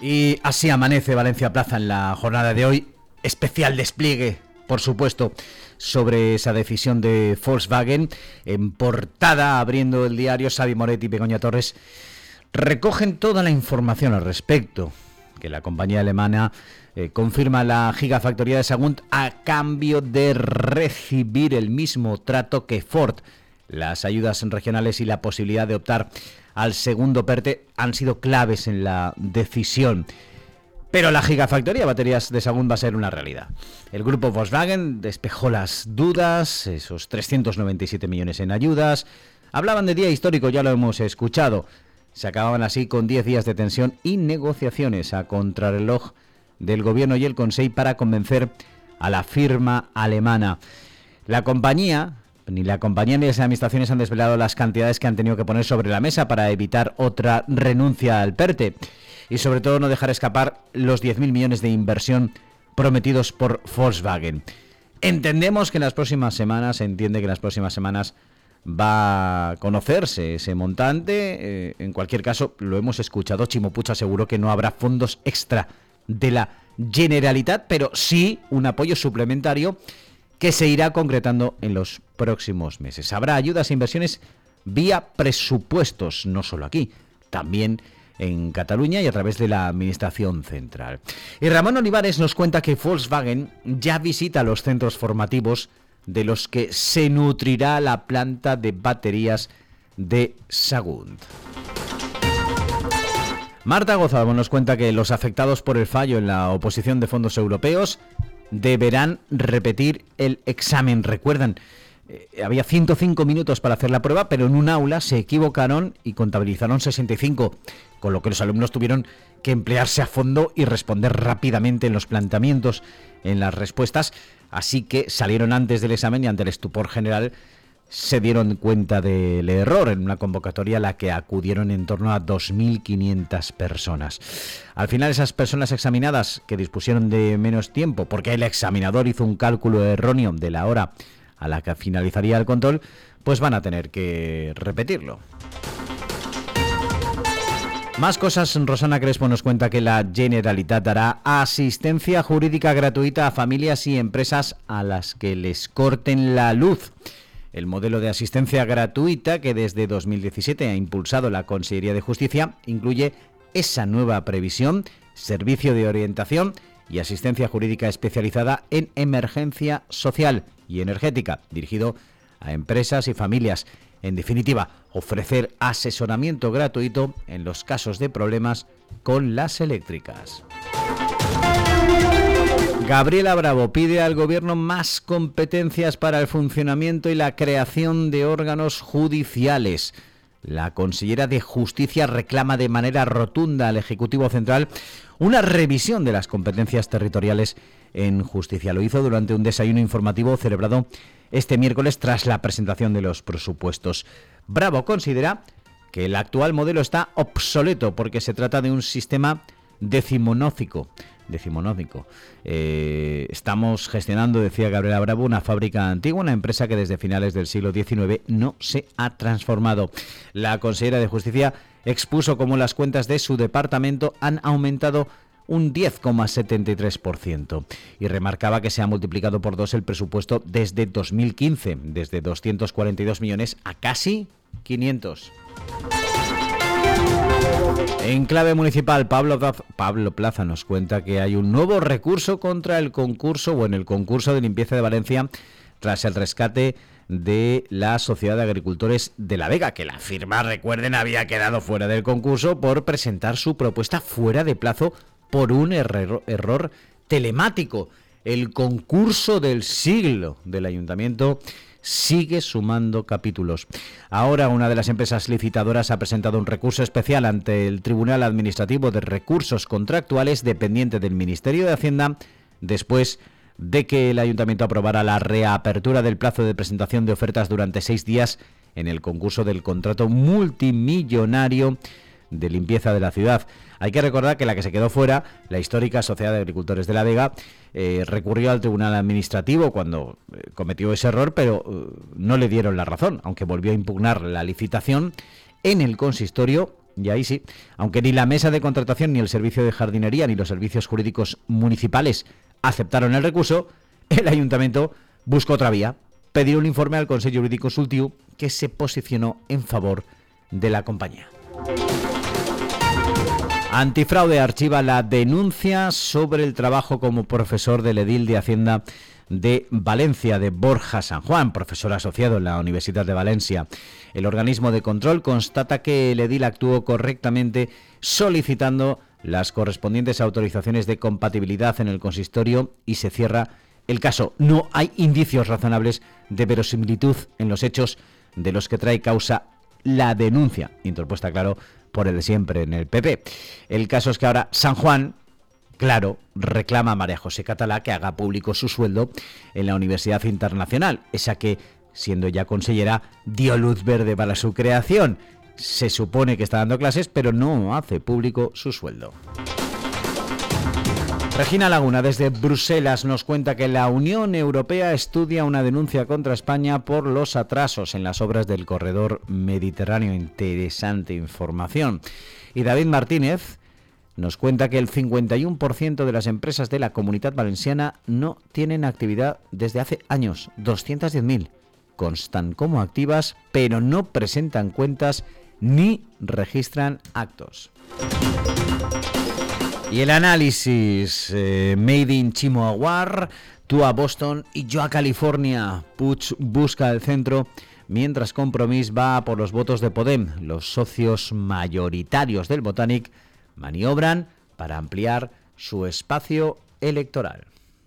Y así amanece Valencia Plaza en la jornada de hoy. Especial despliegue, por supuesto, sobre esa decisión de Volkswagen. En portada, abriendo el diario, Xavi Moretti y Begoña Torres recogen toda la información al respecto. Que la compañía alemana eh, confirma la gigafactoría de Sagunt a cambio de recibir el mismo trato que Ford. Las ayudas regionales y la posibilidad de optar al segundo PERTE han sido claves en la decisión. Pero la gigafactoría de baterías de Sagún va a ser una realidad. El grupo Volkswagen despejó las dudas, esos 397 millones en ayudas. Hablaban de día histórico, ya lo hemos escuchado. Se acababan así con 10 días de tensión y negociaciones a contrarreloj del gobierno y el Consejo para convencer a la firma alemana. La compañía ni la compañía ni las administraciones han desvelado las cantidades que han tenido que poner sobre la mesa para evitar otra renuncia al PERTE y sobre todo no dejar escapar los 10.000 millones de inversión prometidos por Volkswagen. Entendemos que en las próximas semanas, se entiende que en las próximas semanas va a conocerse ese montante. Eh, en cualquier caso, lo hemos escuchado, Chimopucha aseguró que no habrá fondos extra de la Generalitat, pero sí un apoyo suplementario que se irá concretando en los próximos meses. Habrá ayudas e inversiones vía presupuestos, no solo aquí, también en Cataluña y a través de la Administración Central. Y Ramón Olivares nos cuenta que Volkswagen ya visita los centros formativos de los que se nutrirá la planta de baterías de Sagunt. Marta Gozalvo nos cuenta que los afectados por el fallo en la oposición de fondos europeos deberán repetir el examen. Recuerdan, eh, había 105 minutos para hacer la prueba, pero en un aula se equivocaron y contabilizaron 65, con lo que los alumnos tuvieron que emplearse a fondo y responder rápidamente en los planteamientos, en las respuestas, así que salieron antes del examen y ante el estupor general se dieron cuenta del error en una convocatoria a la que acudieron en torno a 2.500 personas. Al final esas personas examinadas que dispusieron de menos tiempo porque el examinador hizo un cálculo erróneo de la hora a la que finalizaría el control, pues van a tener que repetirlo. Más cosas, Rosana Crespo nos cuenta que la Generalitat dará asistencia jurídica gratuita a familias y empresas a las que les corten la luz. El modelo de asistencia gratuita que desde 2017 ha impulsado la Consejería de Justicia incluye esa nueva previsión, servicio de orientación y asistencia jurídica especializada en emergencia social y energética, dirigido a empresas y familias. En definitiva, ofrecer asesoramiento gratuito en los casos de problemas con las eléctricas. Gabriela Bravo pide al Gobierno más competencias para el funcionamiento y la creación de órganos judiciales. La consellera de Justicia reclama de manera rotunda al Ejecutivo Central una revisión de las competencias territoriales en justicia. Lo hizo durante un desayuno informativo celebrado este miércoles tras la presentación de los presupuestos. Bravo considera que el actual modelo está obsoleto porque se trata de un sistema decimonófico decimonónico. Eh, estamos gestionando, decía Gabriela Bravo, una fábrica antigua, una empresa que desde finales del siglo XIX no se ha transformado. La consejera de Justicia expuso cómo las cuentas de su departamento han aumentado un 10,73% y remarcaba que se ha multiplicado por dos el presupuesto desde 2015, desde 242 millones a casi 500. En clave municipal, Pablo, Plaza nos cuenta que hay un nuevo recurso contra el concurso o en el concurso de limpieza de Valencia tras el rescate de la Sociedad de Agricultores de La Vega, que la firma, recuerden, había quedado fuera del concurso por presentar su propuesta fuera de plazo por un error, error telemático. El concurso del siglo del ayuntamiento sigue sumando capítulos. Ahora una de las empresas licitadoras ha presentado un recurso especial ante el Tribunal Administrativo de Recursos Contractuales dependiente del Ministerio de Hacienda después de que el ayuntamiento aprobara la reapertura del plazo de presentación de ofertas durante seis días en el concurso del contrato multimillonario de limpieza de la ciudad. Hay que recordar que la que se quedó fuera, la histórica Sociedad de Agricultores de la Vega, eh, recurrió al Tribunal Administrativo cuando eh, cometió ese error, pero eh, no le dieron la razón, aunque volvió a impugnar la licitación en el consistorio. Y ahí sí, aunque ni la mesa de contratación, ni el servicio de jardinería, ni los servicios jurídicos municipales aceptaron el recurso, el ayuntamiento buscó otra vía, pedir un informe al Consejo Jurídico Consultivo que se posicionó en favor de la compañía. Antifraude archiva la denuncia sobre el trabajo como profesor del edil de Hacienda de Valencia, de Borja San Juan, profesor asociado en la Universidad de Valencia. El organismo de control constata que el edil actuó correctamente solicitando las correspondientes autorizaciones de compatibilidad en el consistorio y se cierra el caso. No hay indicios razonables de verosimilitud en los hechos de los que trae causa la denuncia, interpuesta, claro, por el de siempre en el PP. El caso es que ahora San Juan, claro, reclama a María José Catalá que haga público su sueldo en la Universidad Internacional, esa que, siendo ya consellera, dio luz verde para su creación. Se supone que está dando clases, pero no hace público su sueldo. Regina Laguna desde Bruselas nos cuenta que la Unión Europea estudia una denuncia contra España por los atrasos en las obras del corredor mediterráneo. Interesante información. Y David Martínez nos cuenta que el 51% de las empresas de la comunidad valenciana no tienen actividad desde hace años, 210.000. Constan como activas, pero no presentan cuentas ni registran actos. Y el análisis eh, Made in Chimoawar, tú a Boston y yo a California. Puig busca el centro mientras Compromís va por los votos de Podem. Los socios mayoritarios del Botanic maniobran para ampliar su espacio electoral.